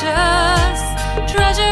precious treasure.